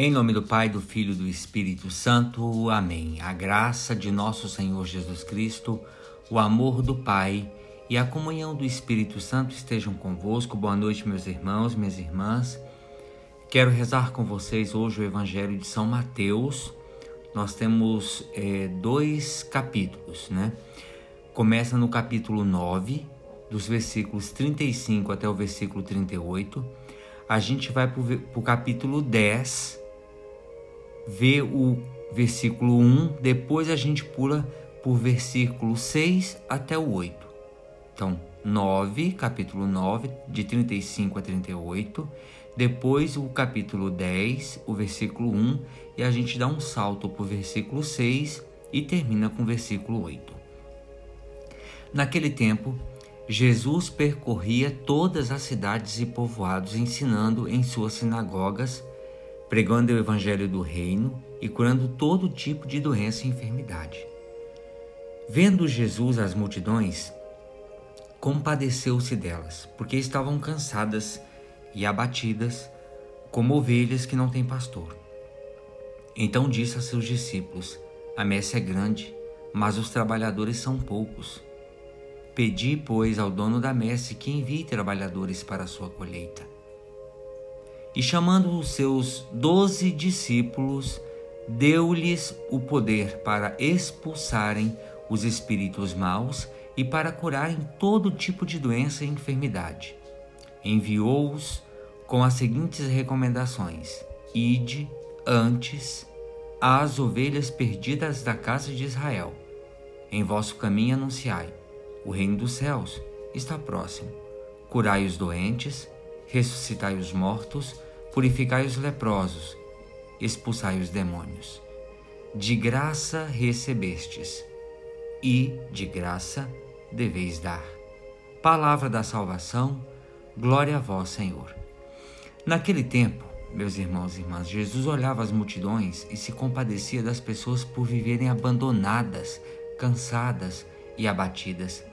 Em nome do Pai, do Filho e do Espírito Santo. Amém. A graça de nosso Senhor Jesus Cristo, o amor do Pai e a comunhão do Espírito Santo estejam convosco. Boa noite, meus irmãos, minhas irmãs. Quero rezar com vocês hoje o Evangelho de São Mateus. Nós temos é, dois capítulos, né? Começa no capítulo 9, dos versículos 35 até o versículo 38. A gente vai para o capítulo 10, vê o versículo 1, depois a gente pula por versículo 6 até o 8. Então, 9, capítulo 9, de 35 a 38, depois o capítulo 10, o versículo 1, e a gente dá um salto o versículo 6 e termina com o versículo 8. Naquele tempo, Jesus percorria todas as cidades e povoados, ensinando em suas sinagogas pregando o evangelho do reino e curando todo tipo de doença e enfermidade. Vendo Jesus as multidões, compadeceu-se delas, porque estavam cansadas e abatidas, como ovelhas que não têm pastor. Então disse a seus discípulos: A messe é grande, mas os trabalhadores são poucos. Pedi, pois, ao dono da messe que envie trabalhadores para a sua colheita. E chamando os seus doze discípulos, deu-lhes o poder para expulsarem os espíritos maus e para curarem todo tipo de doença e enfermidade. Enviou-os com as seguintes recomendações: Ide antes às ovelhas perdidas da casa de Israel. Em vosso caminho anunciai: o reino dos céus está próximo. Curai os doentes, ressuscitai os mortos, purificai os leprosos, expulsai os demônios. De graça recebestes, e de graça deveis dar. Palavra da salvação, glória a vós, Senhor. Naquele tempo, meus irmãos e irmãs, Jesus olhava as multidões e se compadecia das pessoas por viverem abandonadas, cansadas e abatidas.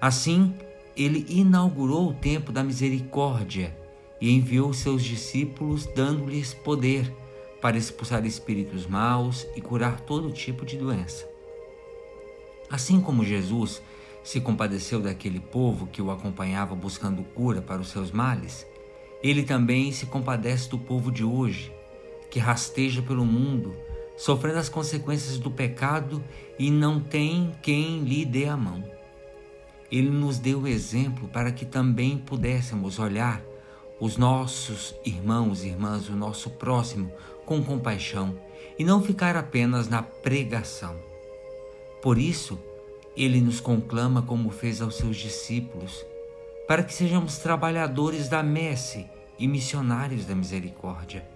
Assim, ele inaugurou o tempo da misericórdia e enviou seus discípulos, dando-lhes poder para expulsar espíritos maus e curar todo tipo de doença. Assim como Jesus se compadeceu daquele povo que o acompanhava buscando cura para os seus males, ele também se compadece do povo de hoje, que rasteja pelo mundo, sofrendo as consequências do pecado e não tem quem lhe dê a mão. Ele nos deu o exemplo para que também pudéssemos olhar os nossos irmãos e irmãs, o nosso próximo, com compaixão e não ficar apenas na pregação. Por isso, ele nos conclama como fez aos seus discípulos, para que sejamos trabalhadores da messe e missionários da misericórdia.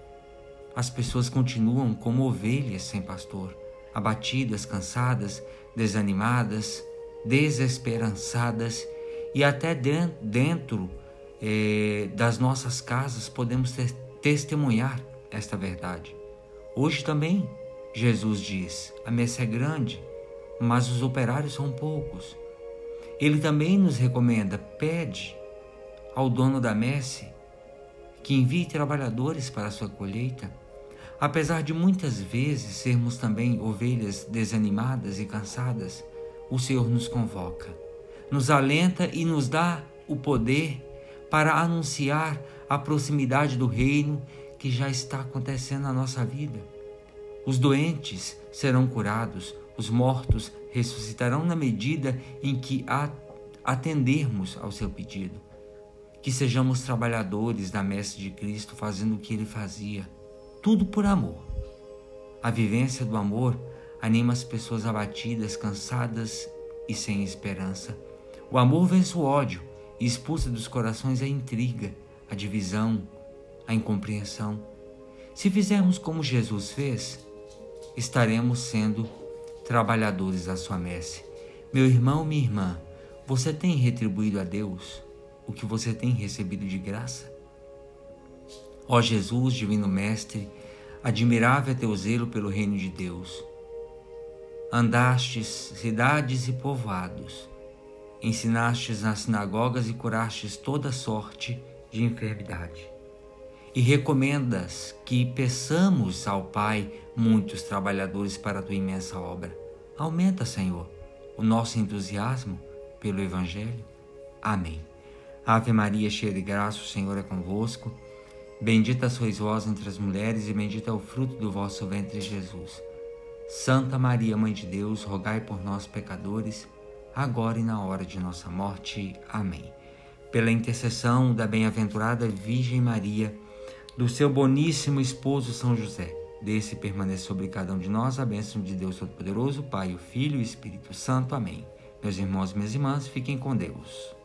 As pessoas continuam como ovelhas sem pastor, abatidas, cansadas, desanimadas, desesperançadas e até dentro é, das nossas casas podemos ter, testemunhar esta verdade. Hoje também, Jesus diz: a messe é grande, mas os operários são poucos. Ele também nos recomenda: pede ao dono da messe que envie trabalhadores para a sua colheita. Apesar de muitas vezes sermos também ovelhas desanimadas e cansadas, o Senhor nos convoca, nos alenta e nos dá o poder para anunciar a proximidade do reino que já está acontecendo na nossa vida. Os doentes serão curados, os mortos ressuscitarão na medida em que atendermos ao seu pedido. Que sejamos trabalhadores da messe de Cristo fazendo o que ele fazia, tudo por amor. A vivência do amor anima as pessoas abatidas, cansadas e sem esperança. O amor vence o ódio e expulsa dos corações a intriga, a divisão, a incompreensão. Se fizermos como Jesus fez, estaremos sendo trabalhadores da sua messe. Meu irmão, minha irmã, você tem retribuído a Deus o que você tem recebido de graça? Ó Jesus, Divino Mestre, admirável é teu zelo pelo reino de Deus. Andastes cidades e povoados, ensinastes nas sinagogas e curastes toda sorte de enfermidade. e recomendas que peçamos ao Pai muitos trabalhadores para a tua imensa obra. Aumenta, Senhor, o nosso entusiasmo pelo Evangelho. Amém. Ave Maria, cheia de graça, o Senhor é convosco. Bendita sois vós entre as mulheres, e bendito é o fruto do vosso ventre, Jesus. Santa Maria, Mãe de Deus, rogai por nós, pecadores, agora e na hora de nossa morte. Amém. Pela intercessão da bem-aventurada Virgem Maria, do seu boníssimo esposo São José, desse permaneça sobre cada um de nós a bênção de Deus Todo-Poderoso, Pai, o Filho e o Espírito Santo. Amém. Meus irmãos e minhas irmãs, fiquem com Deus.